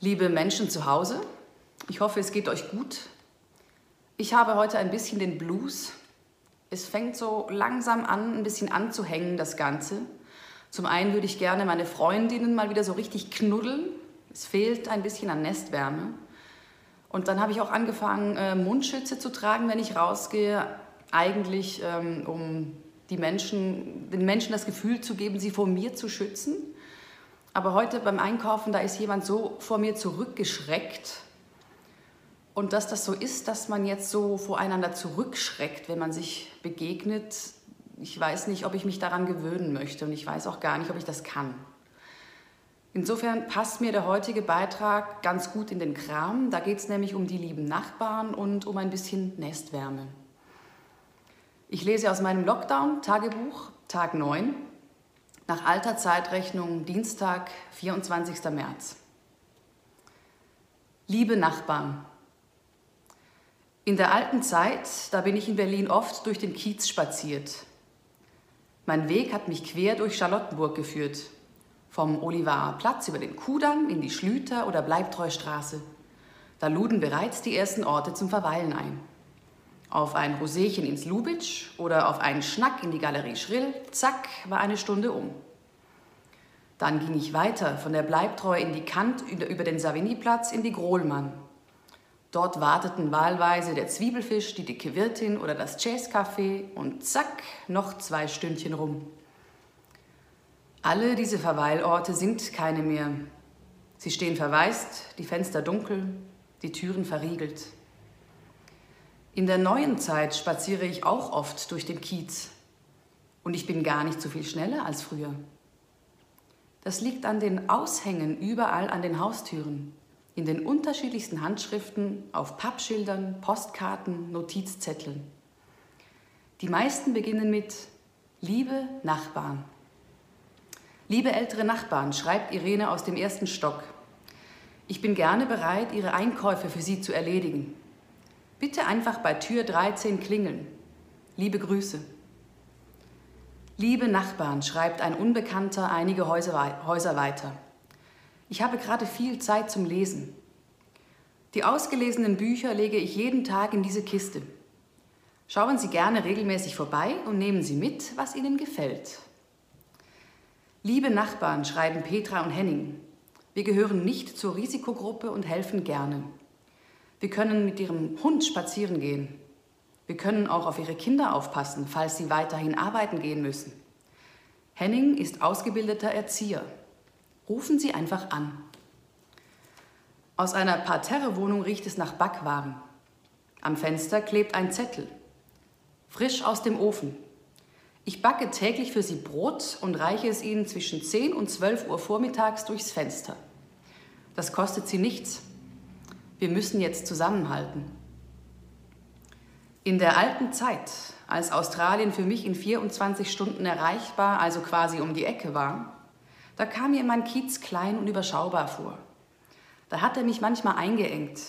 Liebe Menschen zu Hause, ich hoffe, es geht euch gut. Ich habe heute ein bisschen den Blues. Es fängt so langsam an, ein bisschen anzuhängen, das Ganze. Zum einen würde ich gerne meine Freundinnen mal wieder so richtig knuddeln. Es fehlt ein bisschen an Nestwärme. Und dann habe ich auch angefangen, äh, Mundschütze zu tragen, wenn ich rausgehe. Eigentlich, ähm, um die Menschen, den Menschen das Gefühl zu geben, sie vor mir zu schützen. Aber heute beim Einkaufen, da ist jemand so vor mir zurückgeschreckt. Und dass das so ist, dass man jetzt so voreinander zurückschreckt, wenn man sich begegnet, ich weiß nicht, ob ich mich daran gewöhnen möchte und ich weiß auch gar nicht, ob ich das kann. Insofern passt mir der heutige Beitrag ganz gut in den Kram. Da geht es nämlich um die lieben Nachbarn und um ein bisschen Nestwärme. Ich lese aus meinem Lockdown-Tagebuch, Tag 9, nach alter Zeitrechnung Dienstag, 24. März. Liebe Nachbarn, in der alten Zeit, da bin ich in Berlin oft durch den Kiez spaziert. Mein Weg hat mich quer durch Charlottenburg geführt. Vom Olivarer Platz über den Kudamm in die Schlüter- oder Bleibtreustraße. Da luden bereits die ersten Orte zum Verweilen ein. Auf ein Roséchen ins Lubitsch oder auf einen Schnack in die Galerie Schrill, zack, war eine Stunde um. Dann ging ich weiter von der Bleibtreu in die Kant über den Savignyplatz in die Grohlmann. Dort warteten wahlweise der Zwiebelfisch, die dicke Wirtin oder das Jazzcafé und zack, noch zwei Stündchen rum. Alle diese Verweilorte sind keine mehr. Sie stehen verwaist, die Fenster dunkel, die Türen verriegelt. In der neuen Zeit spaziere ich auch oft durch den Kiez. Und ich bin gar nicht so viel schneller als früher. Das liegt an den Aushängen überall an den Haustüren, in den unterschiedlichsten Handschriften, auf Pappschildern, Postkarten, Notizzetteln. Die meisten beginnen mit Liebe Nachbarn. Liebe ältere Nachbarn, schreibt Irene aus dem ersten Stock. Ich bin gerne bereit, Ihre Einkäufe für Sie zu erledigen. Bitte einfach bei Tür 13 klingeln. Liebe Grüße. Liebe Nachbarn, schreibt ein Unbekannter einige Häuser weiter. Ich habe gerade viel Zeit zum Lesen. Die ausgelesenen Bücher lege ich jeden Tag in diese Kiste. Schauen Sie gerne regelmäßig vorbei und nehmen Sie mit, was Ihnen gefällt. Liebe Nachbarn, schreiben Petra und Henning, wir gehören nicht zur Risikogruppe und helfen gerne. Wir können mit ihrem Hund spazieren gehen. Wir können auch auf ihre Kinder aufpassen, falls sie weiterhin arbeiten gehen müssen. Henning ist ausgebildeter Erzieher. Rufen Sie einfach an. Aus einer Parterrewohnung riecht es nach Backwaren. Am Fenster klebt ein Zettel. Frisch aus dem Ofen. Ich backe täglich für Sie Brot und reiche es Ihnen zwischen 10 und 12 Uhr vormittags durchs Fenster. Das kostet Sie nichts wir müssen jetzt zusammenhalten. In der alten Zeit, als Australien für mich in 24 Stunden erreichbar, also quasi um die Ecke war, da kam mir mein Kiez klein und überschaubar vor. Da hat er mich manchmal eingeengt.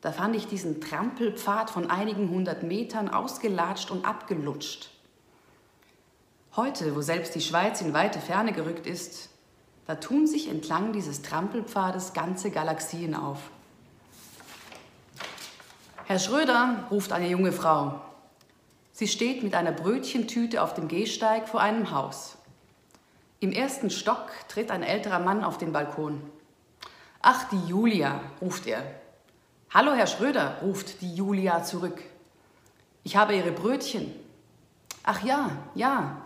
Da fand ich diesen Trampelpfad von einigen hundert Metern ausgelatscht und abgelutscht. Heute, wo selbst die Schweiz in weite Ferne gerückt ist, da tun sich entlang dieses Trampelpfades ganze Galaxien auf. Herr Schröder, ruft eine junge Frau. Sie steht mit einer Brötchentüte auf dem Gehsteig vor einem Haus. Im ersten Stock tritt ein älterer Mann auf den Balkon. Ach, die Julia, ruft er. Hallo, Herr Schröder, ruft die Julia zurück. Ich habe Ihre Brötchen. Ach ja, ja,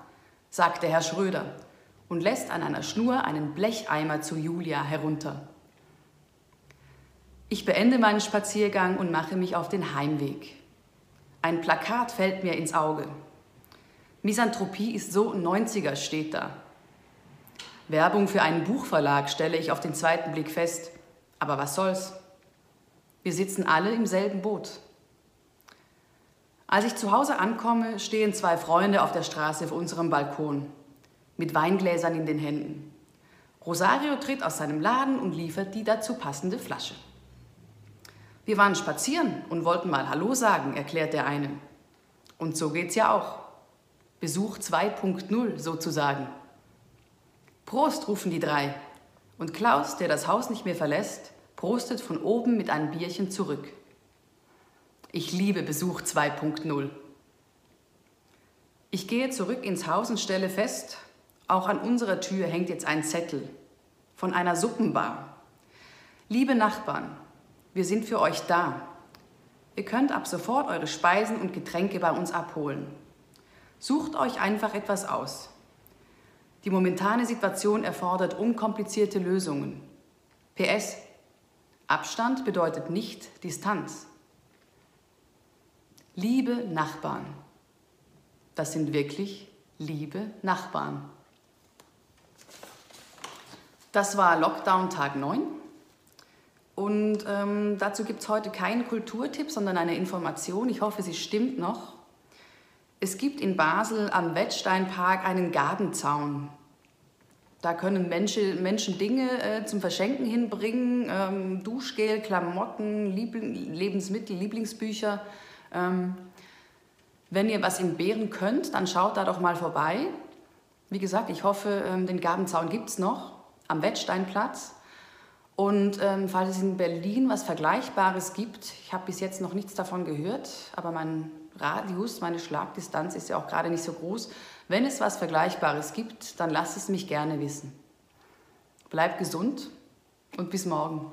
sagt der Herr Schröder und lässt an einer Schnur einen Blecheimer zu Julia herunter. Ich beende meinen Spaziergang und mache mich auf den Heimweg. Ein Plakat fällt mir ins Auge. Misanthropie ist so 90er steht da. Werbung für einen Buchverlag stelle ich auf den zweiten Blick fest. Aber was soll's? Wir sitzen alle im selben Boot. Als ich zu Hause ankomme, stehen zwei Freunde auf der Straße vor unserem Balkon, mit Weingläsern in den Händen. Rosario tritt aus seinem Laden und liefert die dazu passende Flasche. Wir waren spazieren und wollten mal Hallo sagen, erklärt der eine. Und so geht's ja auch. Besuch 2.0 sozusagen. Prost, rufen die drei. Und Klaus, der das Haus nicht mehr verlässt, prostet von oben mit einem Bierchen zurück. Ich liebe Besuch 2.0. Ich gehe zurück ins Haus und stelle fest, auch an unserer Tür hängt jetzt ein Zettel von einer Suppenbar. Liebe Nachbarn, wir sind für euch da. Ihr könnt ab sofort eure Speisen und Getränke bei uns abholen. Sucht euch einfach etwas aus. Die momentane Situation erfordert unkomplizierte Lösungen. PS. Abstand bedeutet nicht Distanz. Liebe Nachbarn. Das sind wirklich liebe Nachbarn. Das war Lockdown Tag 9. Und ähm, dazu gibt es heute keinen Kulturtipp, sondern eine Information. Ich hoffe, sie stimmt noch. Es gibt in Basel am Wettsteinpark einen Gartenzaun. Da können Menschen, Menschen Dinge äh, zum Verschenken hinbringen, ähm, Duschgel, Klamotten, Liebl Lebensmittel, Lieblingsbücher. Ähm, wenn ihr was entbehren könnt, dann schaut da doch mal vorbei. Wie gesagt, ich hoffe, ähm, den Gartenzaun gibt es noch am Wettsteinplatz. Und ähm, falls es in Berlin was Vergleichbares gibt, ich habe bis jetzt noch nichts davon gehört, aber mein Radius, meine Schlagdistanz ist ja auch gerade nicht so groß. Wenn es was Vergleichbares gibt, dann lasst es mich gerne wissen. Bleibt gesund und bis morgen.